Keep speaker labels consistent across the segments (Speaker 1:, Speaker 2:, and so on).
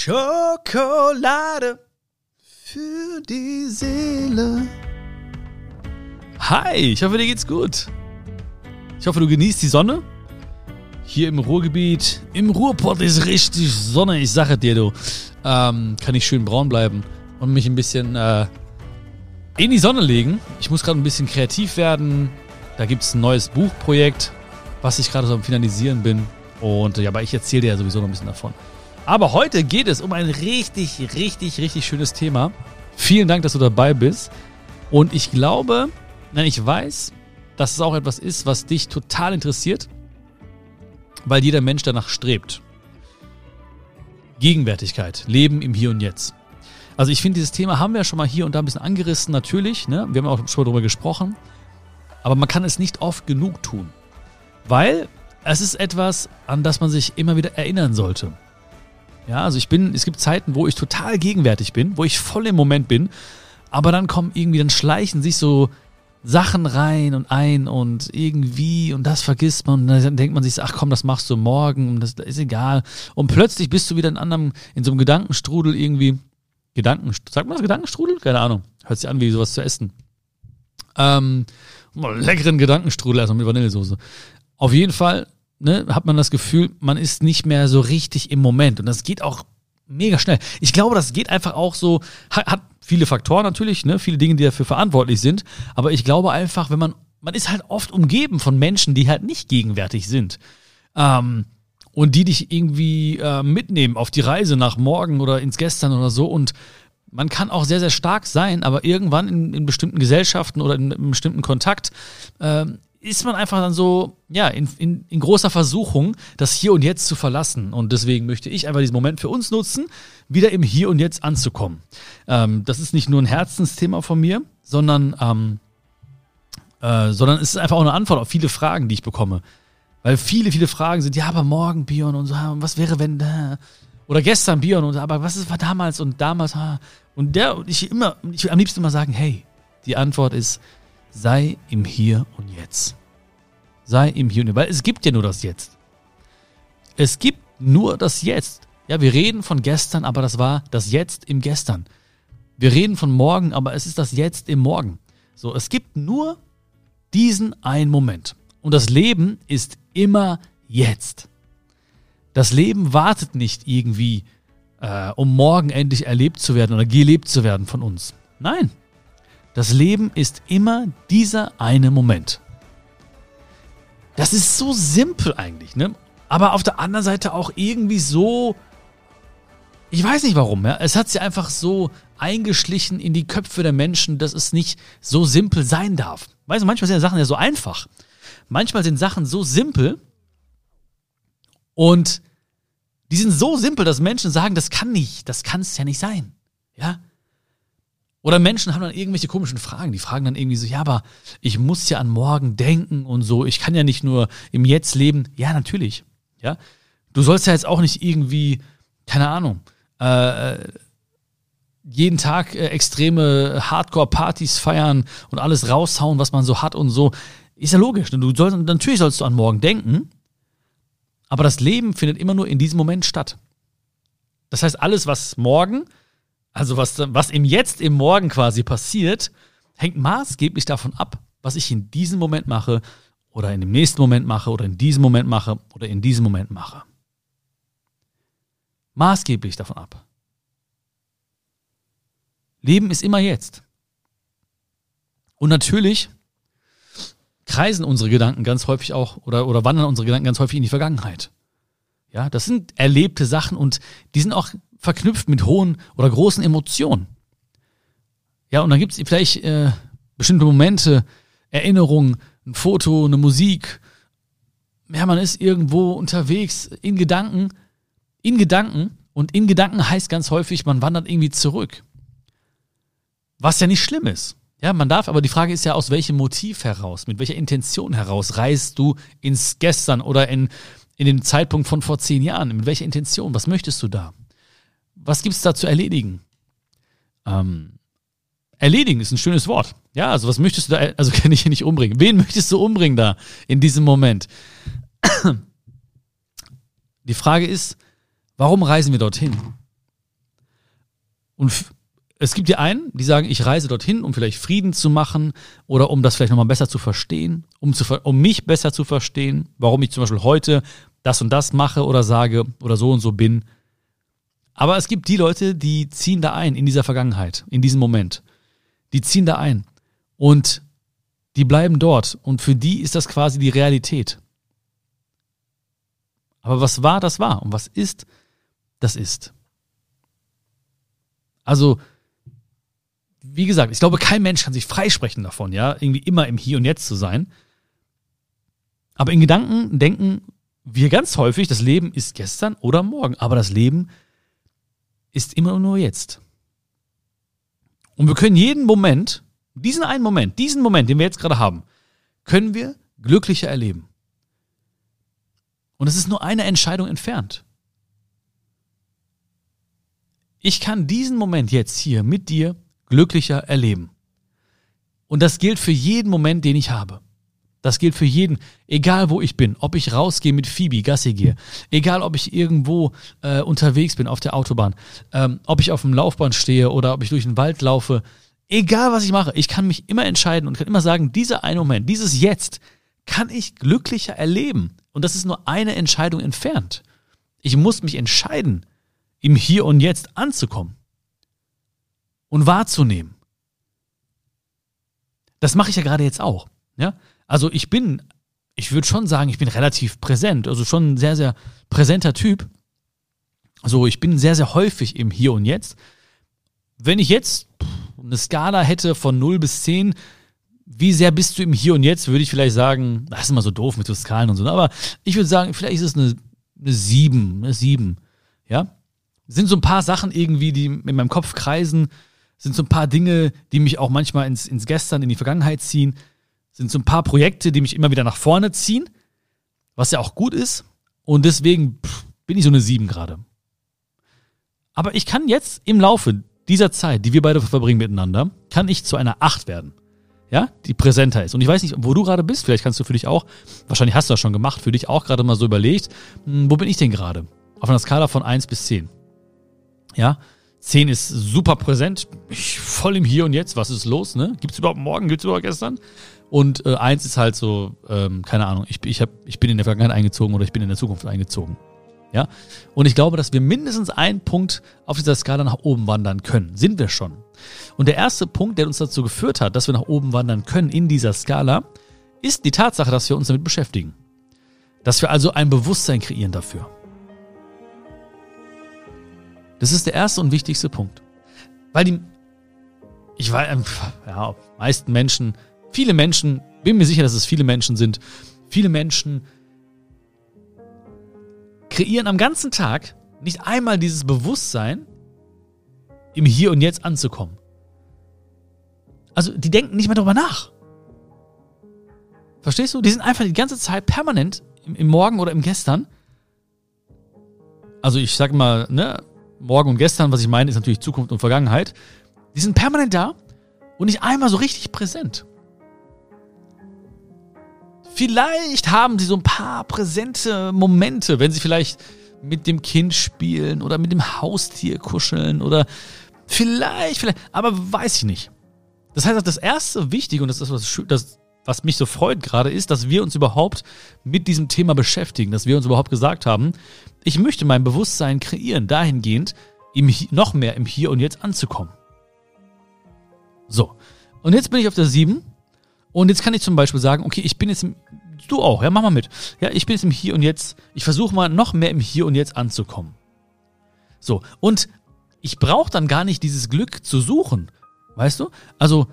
Speaker 1: Schokolade für die Seele. Hi, ich hoffe, dir geht's gut. Ich hoffe, du genießt die Sonne. Hier im Ruhrgebiet, im Ruhrpott ist richtig Sonne. Ich sage dir, du, ähm, kann ich schön braun bleiben und mich ein bisschen äh, in die Sonne legen. Ich muss gerade ein bisschen kreativ werden. Da gibt es ein neues Buchprojekt, was ich gerade so am Finalisieren bin. Und ja, aber ich erzähle dir ja sowieso noch ein bisschen davon. Aber heute geht es um ein richtig, richtig, richtig schönes Thema. Vielen Dank, dass du dabei bist. Und ich glaube, nein, ich weiß, dass es auch etwas ist, was dich total interessiert, weil jeder Mensch danach strebt. Gegenwärtigkeit, Leben im Hier und Jetzt. Also ich finde, dieses Thema haben wir ja schon mal hier und da ein bisschen angerissen, natürlich. Ne? Wir haben auch schon darüber gesprochen. Aber man kann es nicht oft genug tun. Weil es ist etwas, an das man sich immer wieder erinnern sollte. Ja, also ich bin, es gibt Zeiten, wo ich total gegenwärtig bin, wo ich voll im Moment bin, aber dann kommen irgendwie, dann schleichen sich so Sachen rein und ein und irgendwie und das vergisst man und dann denkt man sich, ach komm, das machst du morgen und das ist egal. Und plötzlich bist du wieder in anderem, in so einem Gedankenstrudel irgendwie. Gedanken, sagt man das Gedankenstrudel? Keine Ahnung. Hört sich an wie sowas zu essen. Ähm, leckeren Gedankenstrudel erstmal mit Vanillesoße. Auf jeden Fall ne, hat man das Gefühl, man ist nicht mehr so richtig im Moment. Und das geht auch mega schnell. Ich glaube, das geht einfach auch so, hat, viele Faktoren natürlich, ne, viele Dinge, die dafür verantwortlich sind. Aber ich glaube einfach, wenn man, man ist halt oft umgeben von Menschen, die halt nicht gegenwärtig sind. Ähm, und die dich irgendwie äh, mitnehmen auf die Reise nach morgen oder ins Gestern oder so. Und man kann auch sehr, sehr stark sein, aber irgendwann in, in bestimmten Gesellschaften oder in, in bestimmten Kontakt äh, ist man einfach dann so, ja, in, in, in großer Versuchung, das Hier und Jetzt zu verlassen. Und deswegen möchte ich einfach diesen Moment für uns nutzen, wieder im Hier und Jetzt anzukommen. Ähm, das ist nicht nur ein Herzensthema von mir, sondern, ähm, äh, sondern es ist einfach auch eine Antwort auf viele Fragen, die ich bekomme. Weil viele, viele Fragen sind, ja, aber morgen Björn und so, was wäre, wenn da. Oder gestern Björn und aber was ist, war damals und damals, und der, ich immer, ich will am liebsten immer sagen, hey, die Antwort ist, sei im Hier und Jetzt. Sei im Hier und Jetzt, weil es gibt ja nur das Jetzt. Es gibt nur das Jetzt. Ja, wir reden von gestern, aber das war das Jetzt im Gestern. Wir reden von morgen, aber es ist das Jetzt im Morgen. So, es gibt nur diesen einen Moment. Und das Leben ist immer jetzt. Das Leben wartet nicht irgendwie, äh, um morgen endlich erlebt zu werden oder gelebt zu werden von uns. Nein, das Leben ist immer dieser eine Moment. Das ist so simpel eigentlich, ne? Aber auf der anderen Seite auch irgendwie so. Ich weiß nicht warum, ja. Es hat sich einfach so eingeschlichen in die Köpfe der Menschen, dass es nicht so simpel sein darf. Weißt du, manchmal sind Sachen ja so einfach. Manchmal sind Sachen so simpel und die sind so simpel, dass Menschen sagen, das kann nicht, das kann es ja nicht sein. Ja? Oder Menschen haben dann irgendwelche komischen Fragen. Die fragen dann irgendwie so, ja, aber ich muss ja an morgen denken und so. Ich kann ja nicht nur im Jetzt leben. Ja, natürlich. Ja. Du sollst ja jetzt auch nicht irgendwie, keine Ahnung, äh, jeden Tag äh, extreme Hardcore-Partys feiern und alles raushauen, was man so hat und so. Ist ja logisch. Du sollst, natürlich sollst du an morgen denken, aber das Leben findet immer nur in diesem Moment statt. Das heißt, alles, was morgen also was, was im Jetzt, im Morgen quasi passiert, hängt maßgeblich davon ab, was ich in diesem Moment mache oder in dem nächsten Moment mache oder in diesem Moment mache oder in diesem Moment mache. Maßgeblich davon ab. Leben ist immer jetzt. Und natürlich kreisen unsere Gedanken ganz häufig auch oder, oder wandern unsere Gedanken ganz häufig in die Vergangenheit. Ja, das sind erlebte Sachen und die sind auch verknüpft mit hohen oder großen Emotionen. Ja, und dann gibt es vielleicht äh, bestimmte Momente, Erinnerungen, ein Foto, eine Musik. Ja, man ist irgendwo unterwegs in Gedanken, in Gedanken. Und in Gedanken heißt ganz häufig, man wandert irgendwie zurück. Was ja nicht schlimm ist. Ja, man darf, aber die Frage ist ja, aus welchem Motiv heraus, mit welcher Intention heraus reist du ins Gestern oder in, in den Zeitpunkt von vor zehn Jahren? Mit welcher Intention? Was möchtest du da? Was gibt es da zu erledigen? Ähm, erledigen ist ein schönes Wort. Ja, also was möchtest du da, also kann ich hier nicht umbringen. Wen möchtest du umbringen da in diesem Moment? Die Frage ist, warum reisen wir dorthin? Und es gibt die einen, die sagen, ich reise dorthin, um vielleicht Frieden zu machen oder um das vielleicht nochmal besser zu verstehen, um, zu, um mich besser zu verstehen, warum ich zum Beispiel heute das und das mache oder sage oder so und so bin. Aber es gibt die Leute, die ziehen da ein in dieser Vergangenheit, in diesem Moment. Die ziehen da ein und die bleiben dort und für die ist das quasi die Realität. Aber was war, das war und was ist, das ist. Also, wie gesagt, ich glaube, kein Mensch kann sich freisprechen davon, ja, irgendwie immer im Hier und Jetzt zu sein. Aber in Gedanken denken wir ganz häufig, das Leben ist gestern oder morgen, aber das Leben ist immer nur jetzt. Und wir können jeden Moment, diesen einen Moment, diesen Moment, den wir jetzt gerade haben, können wir glücklicher erleben. Und es ist nur eine Entscheidung entfernt. Ich kann diesen Moment jetzt hier mit dir glücklicher erleben. Und das gilt für jeden Moment, den ich habe. Das gilt für jeden, egal wo ich bin, ob ich rausgehe mit Phoebe, Gassi gehe, egal ob ich irgendwo äh, unterwegs bin auf der Autobahn, ähm, ob ich auf dem Laufband stehe oder ob ich durch den Wald laufe, egal was ich mache, ich kann mich immer entscheiden und kann immer sagen, dieser eine Moment, dieses Jetzt kann ich glücklicher erleben. Und das ist nur eine Entscheidung entfernt. Ich muss mich entscheiden, im Hier und Jetzt anzukommen und wahrzunehmen. Das mache ich ja gerade jetzt auch. Ja? Also ich bin, ich würde schon sagen, ich bin relativ präsent, also schon ein sehr, sehr präsenter Typ. Also ich bin sehr, sehr häufig im Hier und Jetzt. Wenn ich jetzt eine Skala hätte von 0 bis 10, wie sehr bist du im Hier und Jetzt, würde ich vielleicht sagen, das ist immer so doof mit so Skalen und so, aber ich würde sagen, vielleicht ist es eine, eine 7, eine 7. Ja? Sind so ein paar Sachen irgendwie, die in meinem Kopf kreisen, sind so ein paar Dinge, die mich auch manchmal ins, ins Gestern, in die Vergangenheit ziehen sind so ein paar Projekte, die mich immer wieder nach vorne ziehen, was ja auch gut ist. Und deswegen bin ich so eine 7 gerade. Aber ich kann jetzt im Laufe dieser Zeit, die wir beide verbringen miteinander, kann ich zu einer 8 werden. Ja, die präsenter ist. Und ich weiß nicht, wo du gerade bist. Vielleicht kannst du für dich auch, wahrscheinlich hast du das schon gemacht, für dich auch gerade mal so überlegt, hm, wo bin ich denn gerade? Auf einer Skala von 1 bis 10. Ja, 10 ist super präsent, ich voll im Hier und Jetzt, was ist los, ne? Gibt's überhaupt morgen, gibt's überhaupt gestern? Und äh, eins ist halt so, ähm, keine Ahnung, ich, ich, hab, ich bin in der Vergangenheit eingezogen oder ich bin in der Zukunft eingezogen. Ja? Und ich glaube, dass wir mindestens einen Punkt auf dieser Skala nach oben wandern können. Sind wir schon. Und der erste Punkt, der uns dazu geführt hat, dass wir nach oben wandern können in dieser Skala, ist die Tatsache, dass wir uns damit beschäftigen. Dass wir also ein Bewusstsein kreieren dafür. Das ist der erste und wichtigste Punkt. Weil die, ich weiß, ja, meisten Menschen Viele Menschen, bin mir sicher, dass es viele Menschen sind, viele Menschen kreieren am ganzen Tag nicht einmal dieses Bewusstsein, im Hier und Jetzt anzukommen. Also die denken nicht mehr darüber nach. Verstehst du? Die sind einfach die ganze Zeit permanent im, im Morgen oder im Gestern. Also ich sag mal, ne, Morgen und Gestern, was ich meine, ist natürlich Zukunft und Vergangenheit. Die sind permanent da und nicht einmal so richtig präsent. Vielleicht haben sie so ein paar präsente Momente, wenn sie vielleicht mit dem Kind spielen oder mit dem Haustier kuscheln oder vielleicht, vielleicht, aber weiß ich nicht. Das heißt, das erste Wichtige und das ist was, das, was mich so freut gerade ist, dass wir uns überhaupt mit diesem Thema beschäftigen, dass wir uns überhaupt gesagt haben, ich möchte mein Bewusstsein kreieren, dahingehend, im, noch mehr im Hier und Jetzt anzukommen. So. Und jetzt bin ich auf der 7 und jetzt kann ich zum Beispiel sagen, okay, ich bin jetzt im, du auch, ja, mach mal mit. Ja, ich bin jetzt im Hier und Jetzt, ich versuche mal noch mehr im Hier und Jetzt anzukommen. So, und ich brauche dann gar nicht dieses Glück zu suchen, weißt du? Also,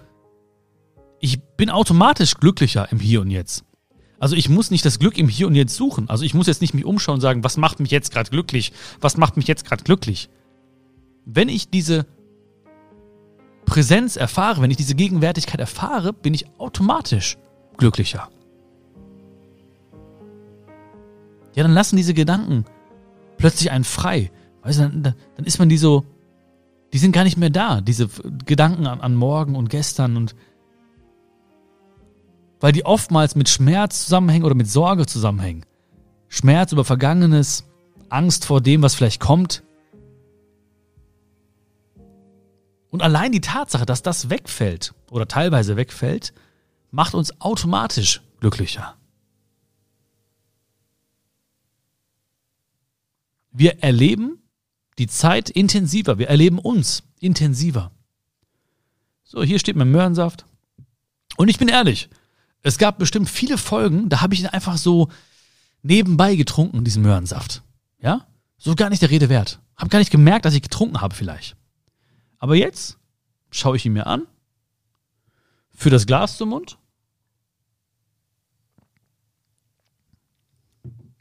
Speaker 1: ich bin automatisch glücklicher im Hier und Jetzt. Also ich muss nicht das Glück im Hier und Jetzt suchen. Also ich muss jetzt nicht mich umschauen und sagen, was macht mich jetzt gerade glücklich? Was macht mich jetzt gerade glücklich? Wenn ich diese Präsenz erfahre, wenn ich diese Gegenwärtigkeit erfahre, bin ich automatisch glücklicher. Ja, dann lassen diese Gedanken plötzlich einen frei. Weißt du, dann, dann ist man die so, die sind gar nicht mehr da, diese Gedanken an, an morgen und gestern und weil die oftmals mit Schmerz zusammenhängen oder mit Sorge zusammenhängen. Schmerz über Vergangenes, Angst vor dem, was vielleicht kommt. Und allein die Tatsache, dass das wegfällt oder teilweise wegfällt, macht uns automatisch glücklicher. Wir erleben die Zeit intensiver. Wir erleben uns intensiver. So, hier steht mein Möhrensaft. Und ich bin ehrlich, es gab bestimmt viele Folgen, da habe ich ihn einfach so nebenbei getrunken, diesen Möhrensaft. Ja? So gar nicht der Rede wert. Hab gar nicht gemerkt, dass ich getrunken habe vielleicht. Aber jetzt schaue ich ihn mir an, für das Glas zum Mund,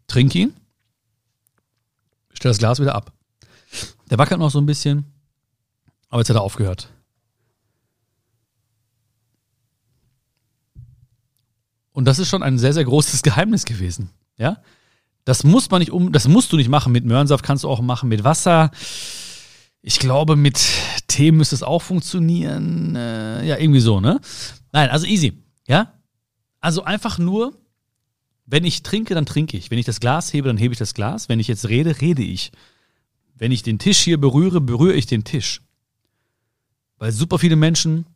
Speaker 1: trinke ihn, stelle das Glas wieder ab. Der wackelt noch so ein bisschen, aber jetzt hat er aufgehört. Und das ist schon ein sehr, sehr großes Geheimnis gewesen. Ja? Das muss man nicht um, das musst du nicht machen. Mit Möhrensaft kannst du auch machen mit Wasser. Ich glaube, mit Tee müsste es auch funktionieren. Äh, ja, irgendwie so, ne? Nein, also easy. Ja? Also einfach nur, wenn ich trinke, dann trinke ich. Wenn ich das Glas hebe, dann hebe ich das Glas. Wenn ich jetzt rede, rede ich. Wenn ich den Tisch hier berühre, berühre ich den Tisch. Weil super viele Menschen,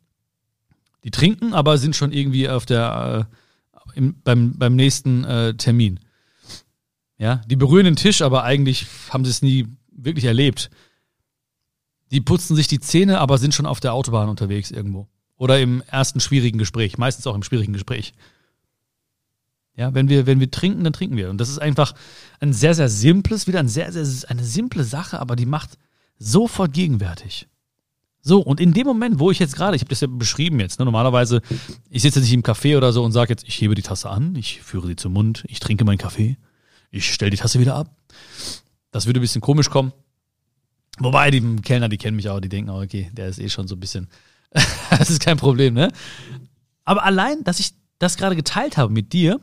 Speaker 1: die trinken, aber sind schon irgendwie auf der, äh, im, beim, beim nächsten äh, Termin. Ja, die berühren den Tisch, aber eigentlich haben sie es nie wirklich erlebt. Die putzen sich die Zähne, aber sind schon auf der Autobahn unterwegs irgendwo. Oder im ersten schwierigen Gespräch, meistens auch im schwierigen Gespräch. Ja, wenn wir, wenn wir trinken, dann trinken wir. Und das ist einfach ein sehr, sehr simples, wieder ein sehr, sehr, eine simple Sache, aber die macht sofort gegenwärtig. So, und in dem Moment, wo ich jetzt gerade, ich habe das ja beschrieben jetzt, ne, normalerweise, ich sitze nicht im Café oder so und sage jetzt, ich hebe die Tasse an, ich führe sie zum Mund, ich trinke meinen Kaffee, ich stelle die Tasse wieder ab. Das würde ein bisschen komisch kommen. Wobei, die Kellner, die kennen mich auch, die denken, oh, okay, der ist eh schon so ein bisschen, das ist kein Problem, ne? Aber allein, dass ich das gerade geteilt habe mit dir,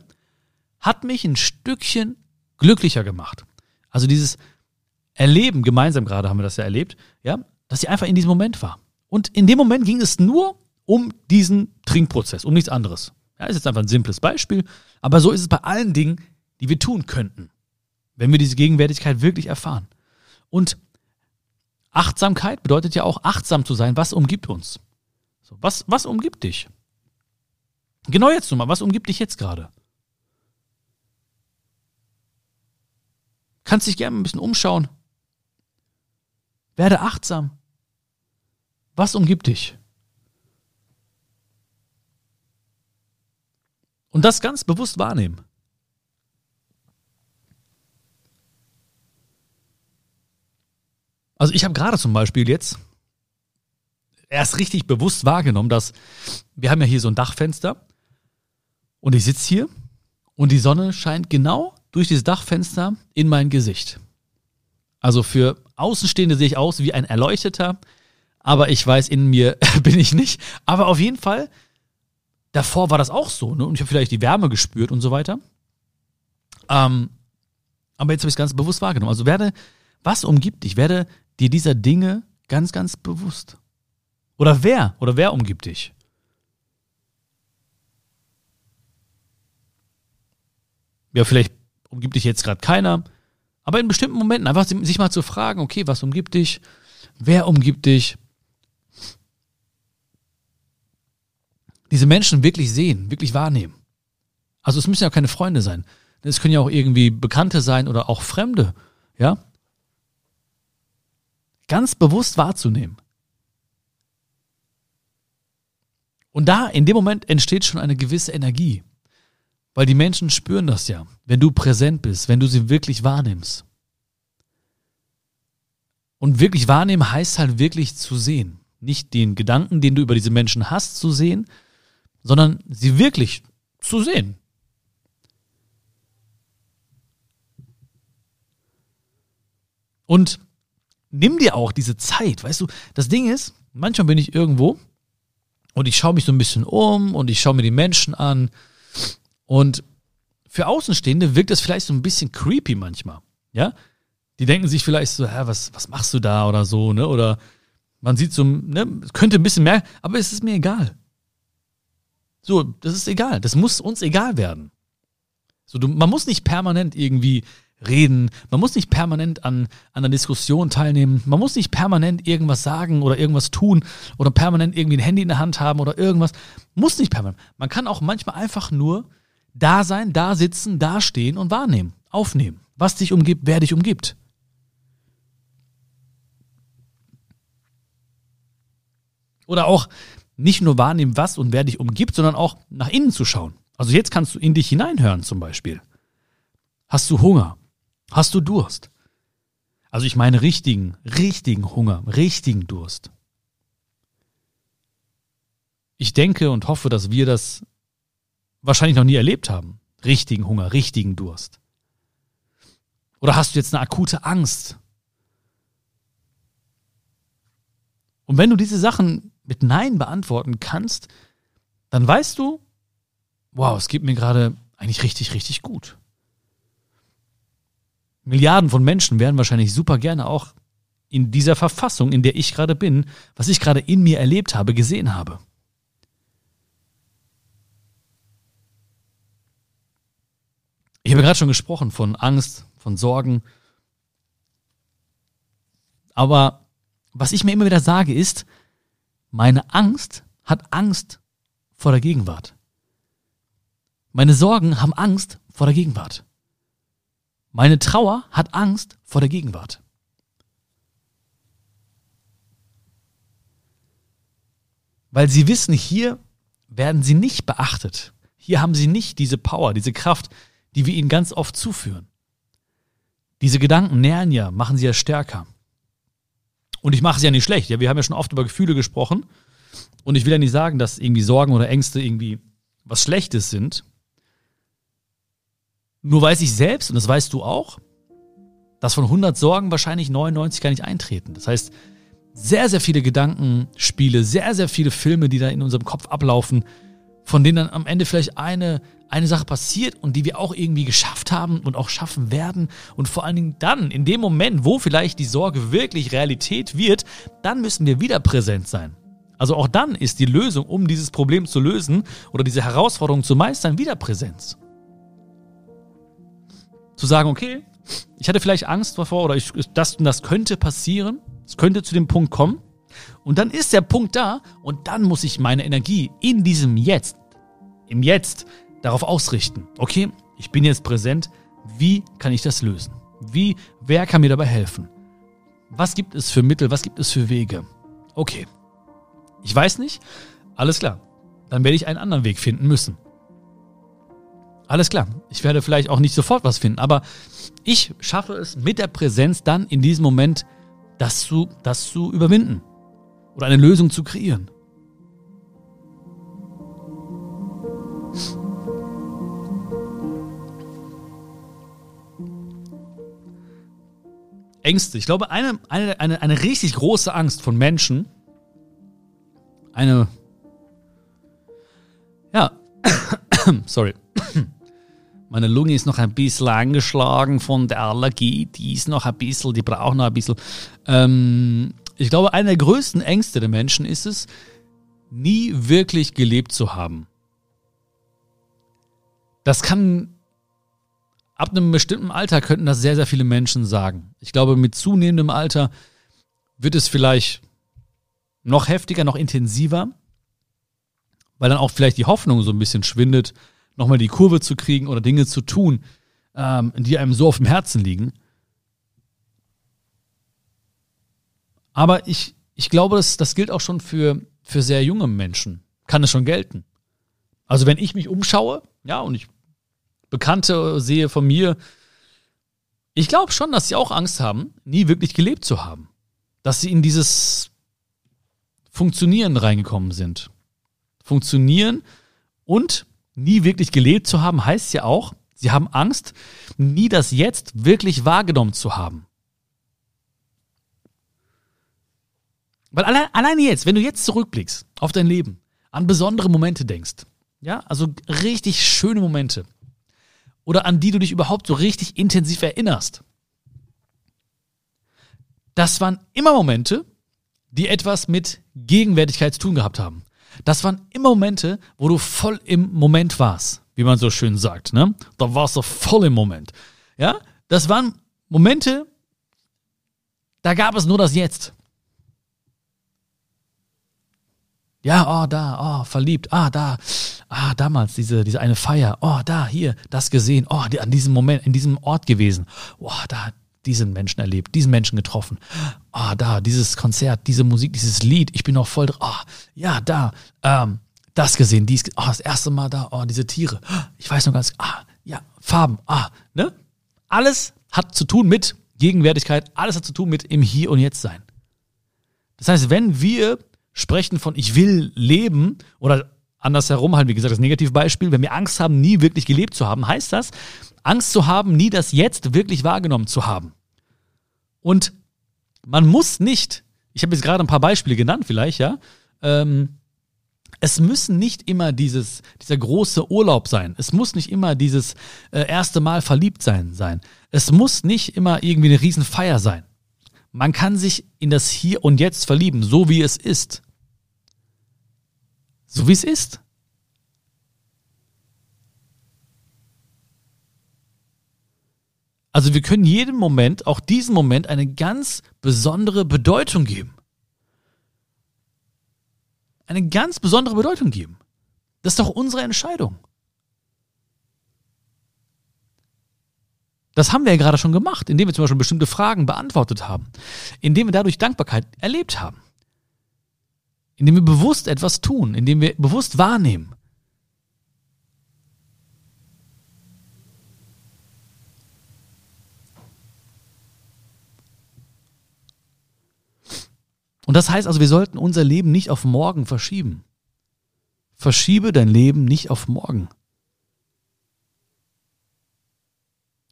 Speaker 1: hat mich ein Stückchen glücklicher gemacht. Also dieses Erleben, gemeinsam gerade haben wir das ja erlebt, ja, dass ich einfach in diesem Moment war. Und in dem Moment ging es nur um diesen Trinkprozess, um nichts anderes. Ja, ist jetzt einfach ein simples Beispiel, aber so ist es bei allen Dingen, die wir tun könnten, wenn wir diese Gegenwärtigkeit wirklich erfahren. Und Achtsamkeit bedeutet ja auch achtsam zu sein, was umgibt uns. So, was, was umgibt dich? Genau jetzt nochmal, was umgibt dich jetzt gerade? Kannst dich gerne ein bisschen umschauen. Werde achtsam. Was umgibt dich? Und das ganz bewusst wahrnehmen. Also ich habe gerade zum Beispiel jetzt erst richtig bewusst wahrgenommen, dass wir haben ja hier so ein Dachfenster und ich sitze hier und die Sonne scheint genau durch dieses Dachfenster in mein Gesicht. Also für Außenstehende sehe ich aus wie ein Erleuchteter, aber ich weiß, in mir bin ich nicht. Aber auf jeden Fall, davor war das auch so, ne? Und ich habe vielleicht die Wärme gespürt und so weiter. Ähm, aber jetzt habe ich es ganz bewusst wahrgenommen. Also werde, was umgibt dich? Werde dir dieser Dinge ganz, ganz bewusst. Oder wer? Oder wer umgibt dich? Ja, vielleicht umgibt dich jetzt gerade keiner. Aber in bestimmten Momenten einfach sich mal zu fragen, okay, was umgibt dich? Wer umgibt dich? Diese Menschen wirklich sehen, wirklich wahrnehmen. Also es müssen ja keine Freunde sein. Es können ja auch irgendwie Bekannte sein oder auch Fremde, ja? Ganz bewusst wahrzunehmen. Und da, in dem Moment entsteht schon eine gewisse Energie. Weil die Menschen spüren das ja, wenn du präsent bist, wenn du sie wirklich wahrnimmst. Und wirklich wahrnehmen heißt halt wirklich zu sehen. Nicht den Gedanken, den du über diese Menschen hast, zu sehen, sondern sie wirklich zu sehen. Und nimm dir auch diese Zeit, weißt du, das Ding ist, manchmal bin ich irgendwo und ich schaue mich so ein bisschen um und ich schaue mir die Menschen an und für Außenstehende wirkt das vielleicht so ein bisschen creepy manchmal. Ja? Die denken sich vielleicht so, hä, was, was machst du da oder so, ne? Oder man sieht so, ne, könnte ein bisschen mehr, aber es ist mir egal. So, das ist egal. Das muss uns egal werden. So, du, man muss nicht permanent irgendwie reden, man muss nicht permanent an, an einer Diskussion teilnehmen, man muss nicht permanent irgendwas sagen oder irgendwas tun oder permanent irgendwie ein Handy in der Hand haben oder irgendwas. Muss nicht permanent. Man kann auch manchmal einfach nur da sein, da sitzen, da stehen und wahrnehmen, aufnehmen, was dich umgibt, wer dich umgibt. Oder auch nicht nur wahrnehmen, was und wer dich umgibt, sondern auch nach innen zu schauen. Also jetzt kannst du in dich hineinhören zum Beispiel. Hast du Hunger? Hast du Durst? Also ich meine richtigen, richtigen Hunger, richtigen Durst. Ich denke und hoffe, dass wir das wahrscheinlich noch nie erlebt haben. Richtigen Hunger, richtigen Durst. Oder hast du jetzt eine akute Angst? Und wenn du diese Sachen mit Nein beantworten kannst, dann weißt du, wow, es geht mir gerade eigentlich richtig, richtig gut. Milliarden von Menschen werden wahrscheinlich super gerne auch in dieser Verfassung, in der ich gerade bin, was ich gerade in mir erlebt habe, gesehen habe. Ich habe gerade schon gesprochen von Angst, von Sorgen. Aber was ich mir immer wieder sage ist, meine Angst hat Angst vor der Gegenwart. Meine Sorgen haben Angst vor der Gegenwart. Meine Trauer hat Angst vor der Gegenwart. Weil sie wissen, hier werden sie nicht beachtet. Hier haben sie nicht diese Power, diese Kraft, die wir ihnen ganz oft zuführen. Diese Gedanken nähren ja, machen sie ja stärker. Und ich mache es ja nicht schlecht. Ja, wir haben ja schon oft über Gefühle gesprochen. Und ich will ja nicht sagen, dass irgendwie Sorgen oder Ängste irgendwie was Schlechtes sind. Nur weiß ich selbst, und das weißt du auch, dass von 100 Sorgen wahrscheinlich 99 gar nicht eintreten. Das heißt, sehr, sehr viele Gedankenspiele, sehr, sehr viele Filme, die da in unserem Kopf ablaufen, von denen dann am Ende vielleicht eine, eine Sache passiert und die wir auch irgendwie geschafft haben und auch schaffen werden. Und vor allen Dingen dann, in dem Moment, wo vielleicht die Sorge wirklich Realität wird, dann müssen wir wieder präsent sein. Also auch dann ist die Lösung, um dieses Problem zu lösen oder diese Herausforderung zu meistern, wieder Präsenz. Zu sagen, okay, ich hatte vielleicht Angst davor oder ich, das, das könnte passieren, es könnte zu dem Punkt kommen. Und dann ist der Punkt da und dann muss ich meine Energie in diesem Jetzt, im Jetzt darauf ausrichten. Okay, ich bin jetzt präsent. Wie kann ich das lösen? Wie, wer kann mir dabei helfen? Was gibt es für Mittel? Was gibt es für Wege? Okay. Ich weiß nicht. Alles klar. Dann werde ich einen anderen Weg finden müssen. Alles klar. Ich werde vielleicht auch nicht sofort was finden, aber ich schaffe es mit der Präsenz dann in diesem Moment, das zu, das zu überwinden oder eine Lösung zu kreieren. Ängste. Ich glaube, eine, eine, eine, eine richtig große Angst von Menschen, eine, ja, sorry, meine Lunge ist noch ein bisschen angeschlagen von der Allergie, die ist noch ein bisschen, die braucht noch ein bisschen. Ähm, ich glaube, eine der größten Ängste der Menschen ist es, nie wirklich gelebt zu haben. Das kann, ab einem bestimmten Alter könnten das sehr, sehr viele Menschen sagen. Ich glaube, mit zunehmendem Alter wird es vielleicht noch heftiger, noch intensiver, weil dann auch vielleicht die Hoffnung so ein bisschen schwindet, nochmal die Kurve zu kriegen oder Dinge zu tun, ähm, die einem so auf dem Herzen liegen. Aber ich, ich glaube, das, das gilt auch schon für, für sehr junge Menschen. Kann es schon gelten. Also wenn ich mich umschaue, ja, und ich Bekannte sehe von mir, ich glaube schon, dass sie auch Angst haben, nie wirklich gelebt zu haben. Dass sie in dieses Funktionieren reingekommen sind. Funktionieren und nie wirklich gelebt zu haben, heißt ja auch, sie haben Angst, nie das Jetzt wirklich wahrgenommen zu haben. Weil allein, alleine jetzt, wenn du jetzt zurückblickst auf dein Leben, an besondere Momente denkst, ja, also richtig schöne Momente, oder an die du dich überhaupt so richtig intensiv erinnerst, das waren immer Momente, die etwas mit Gegenwärtigkeit zu tun gehabt haben. Das waren immer Momente, wo du voll im Moment warst, wie man so schön sagt, ne? Da warst du voll im Moment. Ja? das waren Momente, da gab es nur das Jetzt. Ja, oh, da, oh, verliebt, ah, da, ah, damals, diese, diese eine Feier, oh, da, hier, das gesehen, oh, an diesem Moment, in diesem Ort gewesen, oh, da, diesen Menschen erlebt, diesen Menschen getroffen, ah, da, dieses Konzert, diese Musik, dieses Lied, ich bin noch voll drin, oh, ja, da, ähm, das gesehen, dies, oh, das erste Mal da, oh, diese Tiere, ich weiß noch ganz, ah, ja, Farben, ah, ne? Alles hat zu tun mit Gegenwärtigkeit, alles hat zu tun mit im Hier und Jetzt sein. Das heißt, wenn wir sprechen von ich will leben oder andersherum halt, wie gesagt, das Negativbeispiel, wenn wir Angst haben, nie wirklich gelebt zu haben, heißt das, Angst zu haben, nie das Jetzt wirklich wahrgenommen zu haben. Und man muss nicht, ich habe jetzt gerade ein paar Beispiele genannt vielleicht, ja, ähm, es müssen nicht immer dieses, dieser große Urlaub sein. Es muss nicht immer dieses äh, erste Mal verliebt sein sein. Es muss nicht immer irgendwie eine Riesenfeier sein. Man kann sich in das Hier und Jetzt verlieben, so wie es ist. So wie es ist. Also wir können jedem Moment, auch diesem Moment, eine ganz besondere Bedeutung geben. Eine ganz besondere Bedeutung geben. Das ist doch unsere Entscheidung. Das haben wir ja gerade schon gemacht, indem wir zum Beispiel bestimmte Fragen beantwortet haben, indem wir dadurch Dankbarkeit erlebt haben indem wir bewusst etwas tun, indem wir bewusst wahrnehmen. Und das heißt also, wir sollten unser Leben nicht auf morgen verschieben. Verschiebe dein Leben nicht auf morgen.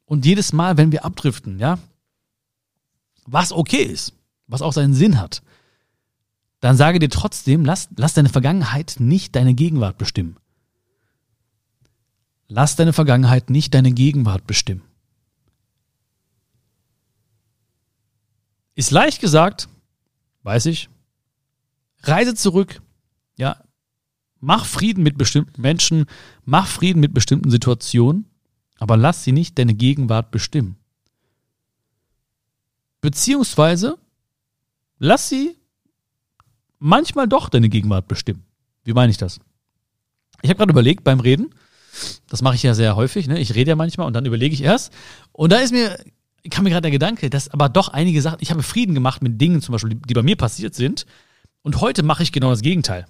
Speaker 1: Und jedes Mal, wenn wir abdriften, ja, was okay ist, was auch seinen Sinn hat, dann sage dir trotzdem, lass, lass deine Vergangenheit nicht deine Gegenwart bestimmen. Lass deine Vergangenheit nicht deine Gegenwart bestimmen. Ist leicht gesagt, weiß ich. Reise zurück, ja. Mach Frieden mit bestimmten Menschen, mach Frieden mit bestimmten Situationen, aber lass sie nicht deine Gegenwart bestimmen. Beziehungsweise lass sie manchmal doch deine Gegenwart bestimmen. Wie meine ich das? Ich habe gerade überlegt beim Reden, das mache ich ja sehr häufig, ne? ich rede ja manchmal und dann überlege ich erst. Und da ist mir, kam mir gerade der Gedanke, dass aber doch einige Sachen, ich habe Frieden gemacht mit Dingen zum Beispiel, die bei mir passiert sind. Und heute mache ich genau das Gegenteil.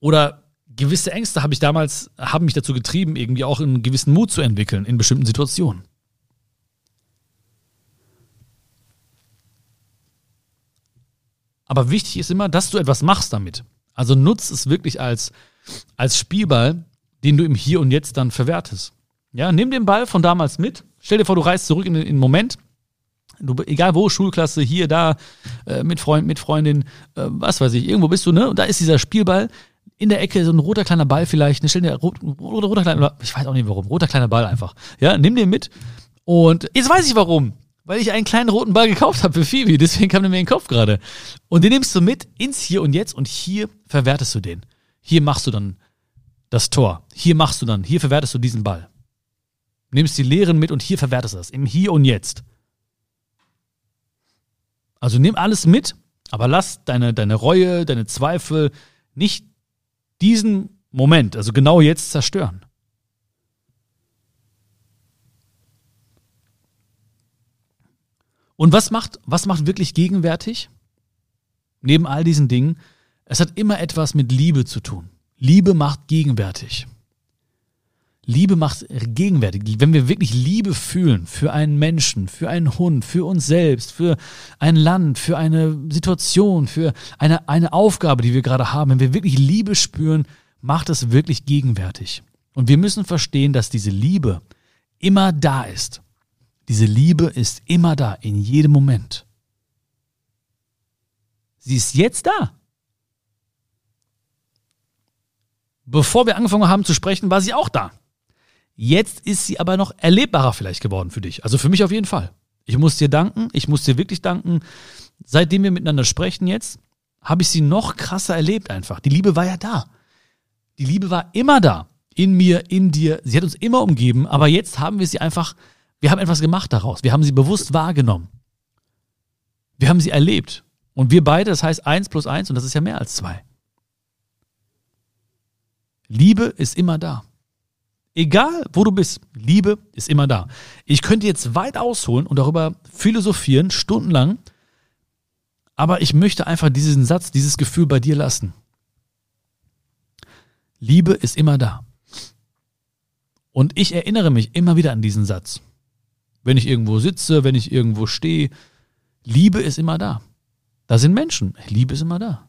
Speaker 1: Oder gewisse Ängste habe ich damals, haben mich dazu getrieben, irgendwie auch einen gewissen Mut zu entwickeln in bestimmten Situationen. Aber wichtig ist immer, dass du etwas machst damit. Also nutz es wirklich als, als Spielball, den du im Hier und Jetzt dann verwertest. Ja, nimm den Ball von damals mit. Stell dir vor, du reist zurück in den, Moment. Du, egal wo, Schulklasse, hier, da, äh, mit Freund, mit Freundin, äh, was weiß ich, irgendwo bist du, ne? Und da ist dieser Spielball in der Ecke, so ein roter kleiner Ball vielleicht, ne? Stell dir, rot, roter, roter kleiner, ich weiß auch nicht warum, roter kleiner Ball einfach. Ja, nimm den mit. Und jetzt weiß ich warum weil ich einen kleinen roten Ball gekauft habe für Phoebe. Deswegen kam der mir in den Kopf gerade. Und den nimmst du mit ins Hier und Jetzt und hier verwertest du den. Hier machst du dann das Tor. Hier machst du dann, hier verwertest du diesen Ball. Nimmst die Lehren mit und hier verwertest du das. Im Hier und Jetzt. Also nimm alles mit, aber lass deine, deine Reue, deine Zweifel nicht diesen Moment, also genau jetzt zerstören. Und was macht, was macht wirklich gegenwärtig? Neben all diesen Dingen, es hat immer etwas mit Liebe zu tun. Liebe macht gegenwärtig. Liebe macht gegenwärtig. Wenn wir wirklich Liebe fühlen für einen Menschen, für einen Hund, für uns selbst, für ein Land, für eine Situation, für eine, eine Aufgabe, die wir gerade haben, wenn wir wirklich Liebe spüren, macht es wirklich gegenwärtig. Und wir müssen verstehen, dass diese Liebe immer da ist. Diese Liebe ist immer da, in jedem Moment. Sie ist jetzt da. Bevor wir angefangen haben zu sprechen, war sie auch da. Jetzt ist sie aber noch erlebbarer vielleicht geworden für dich. Also für mich auf jeden Fall. Ich muss dir danken, ich muss dir wirklich danken. Seitdem wir miteinander sprechen jetzt, habe ich sie noch krasser erlebt einfach. Die Liebe war ja da. Die Liebe war immer da. In mir, in dir. Sie hat uns immer umgeben, aber jetzt haben wir sie einfach Wir haben etwas gemacht daraus. Wir haben sie bewusst wahrgenommen. Wir haben sie erlebt. Und wir beide, das heißt eins plus eins und das ist ja mehr als zwei. Liebe ist immer da. Egal, wo du bist, Liebe ist immer da. Ich könnte jetzt weit ausholen und darüber philosophieren, stundenlang, aber ich möchte einfach diesen Satz, dieses Gefühl bei dir lassen. Liebe ist immer da. Und ich erinnere mich immer wieder an diesen Satz. Wenn ich irgendwo sitze, wenn ich irgendwo stehe, Liebe ist immer da. Da sind Menschen. Liebe ist immer da.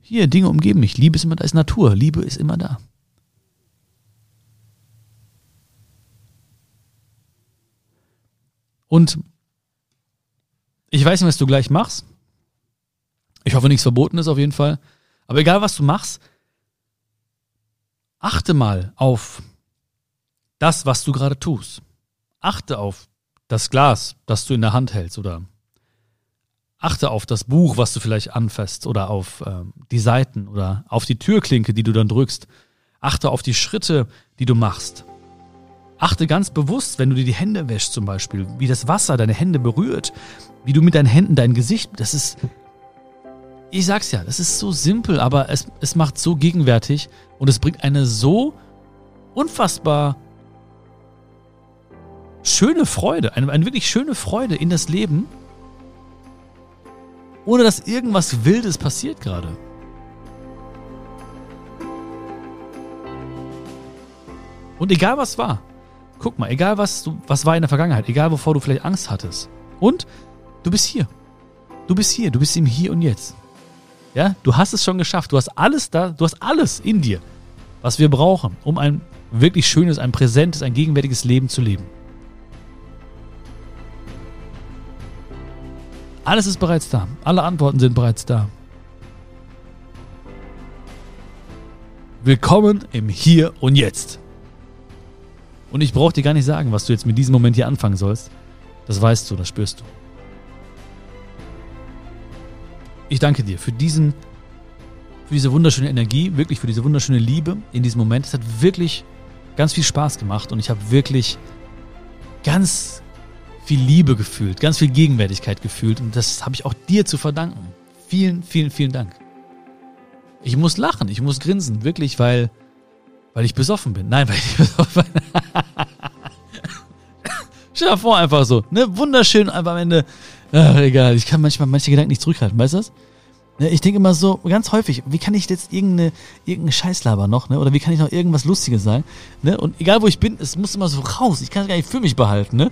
Speaker 1: Hier, Dinge umgeben mich. Liebe ist immer da, ist Natur. Liebe ist immer da. Und ich weiß nicht, was du gleich machst. Ich hoffe, nichts verboten ist auf jeden Fall. Aber egal, was du machst, achte mal auf das, was du gerade tust. Achte auf das Glas, das du in der Hand hältst oder achte auf das Buch, was du vielleicht anfasst oder auf äh, die Seiten oder auf die Türklinke, die du dann drückst. Achte auf die Schritte, die du machst. Achte ganz bewusst, wenn du dir die Hände wäschst zum Beispiel, wie das Wasser deine Hände berührt, wie du mit deinen Händen dein Gesicht, das ist, ich sag's ja, das ist so simpel, aber es, es macht so gegenwärtig und es bringt eine so unfassbar schöne Freude, eine, eine wirklich schöne Freude in das Leben, ohne dass irgendwas Wildes passiert gerade. Und egal was war, Guck mal, egal was, du, was war in der Vergangenheit, egal wovor du vielleicht Angst hattest. Und du bist hier. Du bist hier, du bist im Hier und Jetzt. Ja, du hast es schon geschafft. Du hast alles da, du hast alles in dir, was wir brauchen, um ein wirklich schönes, ein präsentes, ein gegenwärtiges Leben zu leben. Alles ist bereits da. Alle Antworten sind bereits da. Willkommen im Hier und Jetzt. Und ich brauche dir gar nicht sagen, was du jetzt mit diesem Moment hier anfangen sollst. Das weißt du, das spürst du. Ich danke dir für diesen, für diese wunderschöne Energie, wirklich für diese wunderschöne Liebe in diesem Moment. Es hat wirklich ganz viel Spaß gemacht und ich habe wirklich ganz viel Liebe gefühlt, ganz viel Gegenwärtigkeit gefühlt und das habe ich auch dir zu verdanken. Vielen, vielen, vielen Dank. Ich muss lachen, ich muss grinsen, wirklich, weil weil ich besoffen bin. Nein, weil ich besoffen bin. Stell dir vor, einfach so. Ne? Wunderschön, einfach am Ende. Ach, egal, ich kann manchmal manche Gedanken nicht zurückhalten, weißt du das? Ne, ich denke immer so, ganz häufig, wie kann ich jetzt irgendeine, irgendeine Scheißlaber noch, ne? Oder wie kann ich noch irgendwas Lustiges sagen? Ne? Und egal wo ich bin, es muss immer so raus. Ich kann es gar nicht für mich behalten, ne?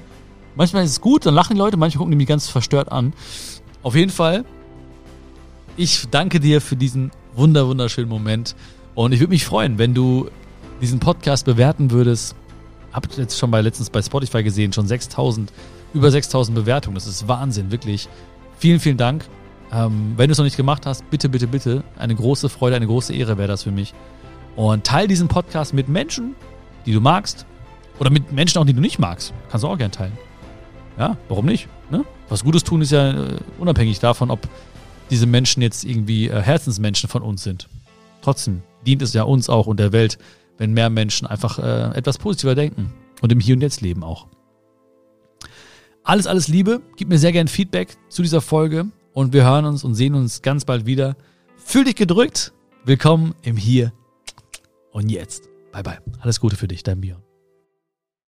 Speaker 1: Manchmal ist es gut, dann lachen die Leute, manche gucken die mich ganz verstört an. Auf jeden Fall, ich danke dir für diesen wunder, wunderschönen Moment. Und ich würde mich freuen, wenn du diesen Podcast bewerten würdest. Habt jetzt schon bei letztens bei Spotify gesehen, schon 6000, über 6000 Bewertungen. Das ist Wahnsinn, wirklich. Vielen, vielen Dank. Ähm, wenn du es noch nicht gemacht hast, bitte, bitte, bitte. Eine große Freude, eine große Ehre wäre das für mich. Und teile diesen Podcast mit Menschen, die du magst. Oder mit Menschen auch, die du nicht magst. Kannst du auch gerne teilen. Ja, warum nicht? Ne? Was Gutes tun ist ja äh, unabhängig davon, ob diese Menschen jetzt irgendwie äh, Herzensmenschen von uns sind. Trotzdem dient es ja uns auch und der Welt, wenn mehr Menschen einfach äh, etwas positiver denken und im Hier und Jetzt leben auch. Alles, alles Liebe. Gib mir sehr gerne Feedback zu dieser Folge und wir hören uns und sehen uns ganz bald wieder. Fühl dich gedrückt. Willkommen im Hier und Jetzt. Bye bye. Alles Gute für dich, dein Björn.